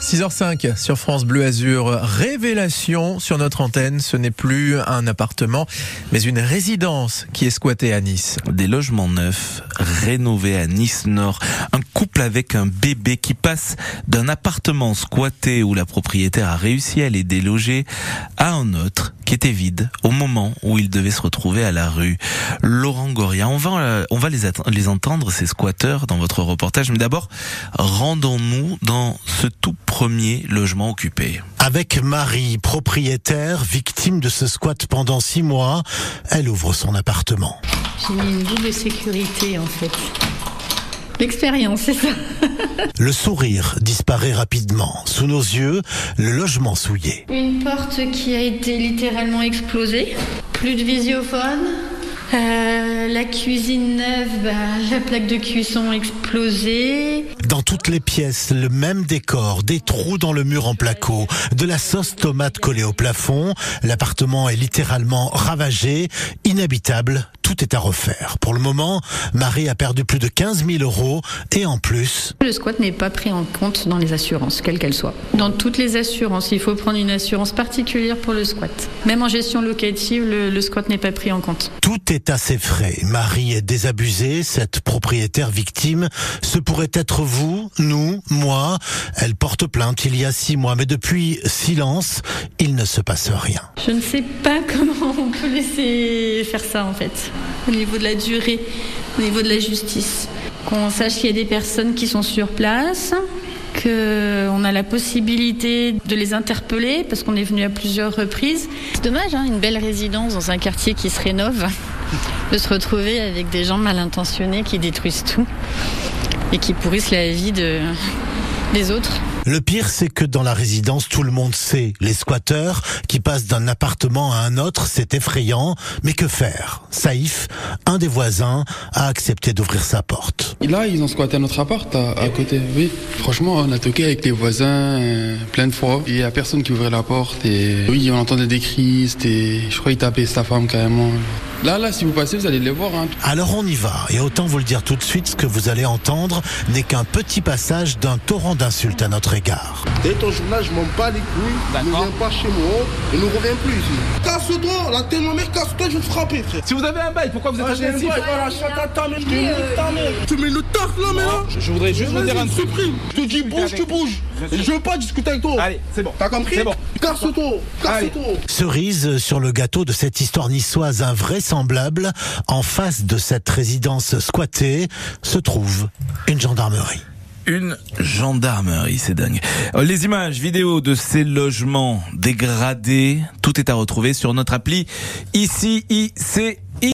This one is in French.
6h05 sur France Bleu Azur. Révélation sur notre antenne. Ce n'est plus un appartement, mais une résidence qui est squattée à Nice. Des logements neufs, rénovés à Nice Nord. Un couple avec un bébé qui passe d'un appartement squatté où la propriétaire a réussi à les déloger à un autre qui était vide au moment où il devait se retrouver à la rue. Laurent Goria, on va, euh, on va les, les entendre, ces squatteurs, dans votre reportage. Mais d'abord, rendons-nous dans ce tout premier logement occupé. Avec Marie, propriétaire, victime de ce squat pendant six mois, elle ouvre son appartement. J'ai mis une double sécurité en fait. L'expérience, c'est ça. Le sourire disparaît rapidement. Sous nos yeux, le logement souillé. Une porte qui a été littéralement explosée. Plus de visiophone. Euh, la cuisine neuve, bah, la plaque de cuisson explosée. Dans toutes les pièces, le même décor, des trous dans le mur en placo, de la sauce tomate collée au plafond. L'appartement est littéralement ravagé, inhabitable, tout est à refaire. Pour le moment, Marie a perdu plus de 15 000 euros et en plus... Le squat n'est pas pris en compte dans les assurances, quelles qu'elles soient. Dans toutes les assurances, il faut prendre une assurance particulière pour le squat. Même en gestion locative, le, le squat n'est pas pris en compte. Tout est assez frais. Marie est désabusée, cette propriétaire victime. Ce pourrait être vous, nous, moi. Elle porte plainte il y a six mois, mais depuis silence, il ne se passe rien. Je ne sais pas comment on peut laisser faire ça en fait au niveau de la durée, au niveau de la justice. Qu'on sache qu'il y a des personnes qui sont sur place, qu'on a la possibilité de les interpeller parce qu'on est venu à plusieurs reprises. C'est dommage, hein, une belle résidence dans un quartier qui se rénove, de se retrouver avec des gens mal intentionnés qui détruisent tout et qui pourrissent la vie de, des autres. Le pire, c'est que dans la résidence, tout le monde sait. Les squatteurs qui passent d'un appartement à un autre, c'est effrayant. Mais que faire? Saïf, un des voisins, a accepté d'ouvrir sa porte. Là, ils ont squatté notre appart à, à côté. Oui, franchement, on a toqué avec les voisins euh, plein de fois. Il y a personne qui ouvrait la porte. Et oui, on entendait des cris. C'était, je crois, qu'il tapait sa femme carrément. Là, là, si vous passez, vous allez les voir. Hein. Alors on y va. Et autant vous le dire tout de suite, ce que vous allez entendre n'est qu'un petit passage d'un torrent d'insultes à notre égard. Dès ton journal, je m'en bats les couilles. Ne viens pas chez moi et ne reviens plus ici. Casse-toi, la tête de ma mère, casse-toi, je vais te frapper, frère. Si vous avez un bail, pourquoi vous êtes Ah, un agressif bail, voilà, chacun ta mère, je te nique ta mère. Tu mets le taf là, mais là je, voudrais juste vous dire un truc. supprime. Je te dis bouge, tu bouges. Je veux pas discuter avec toi. Allez, c'est bon. T'as compris C'est bon. Casse-toi, casse-toi. Cerise sur le gâteau de cette histoire niçoise en face de cette résidence squattée, se trouve une gendarmerie. Une gendarmerie, c'est dingue. Euh, Les images vidéo de ces logements dégradés, tout est à retrouver sur notre appli ici, ICI.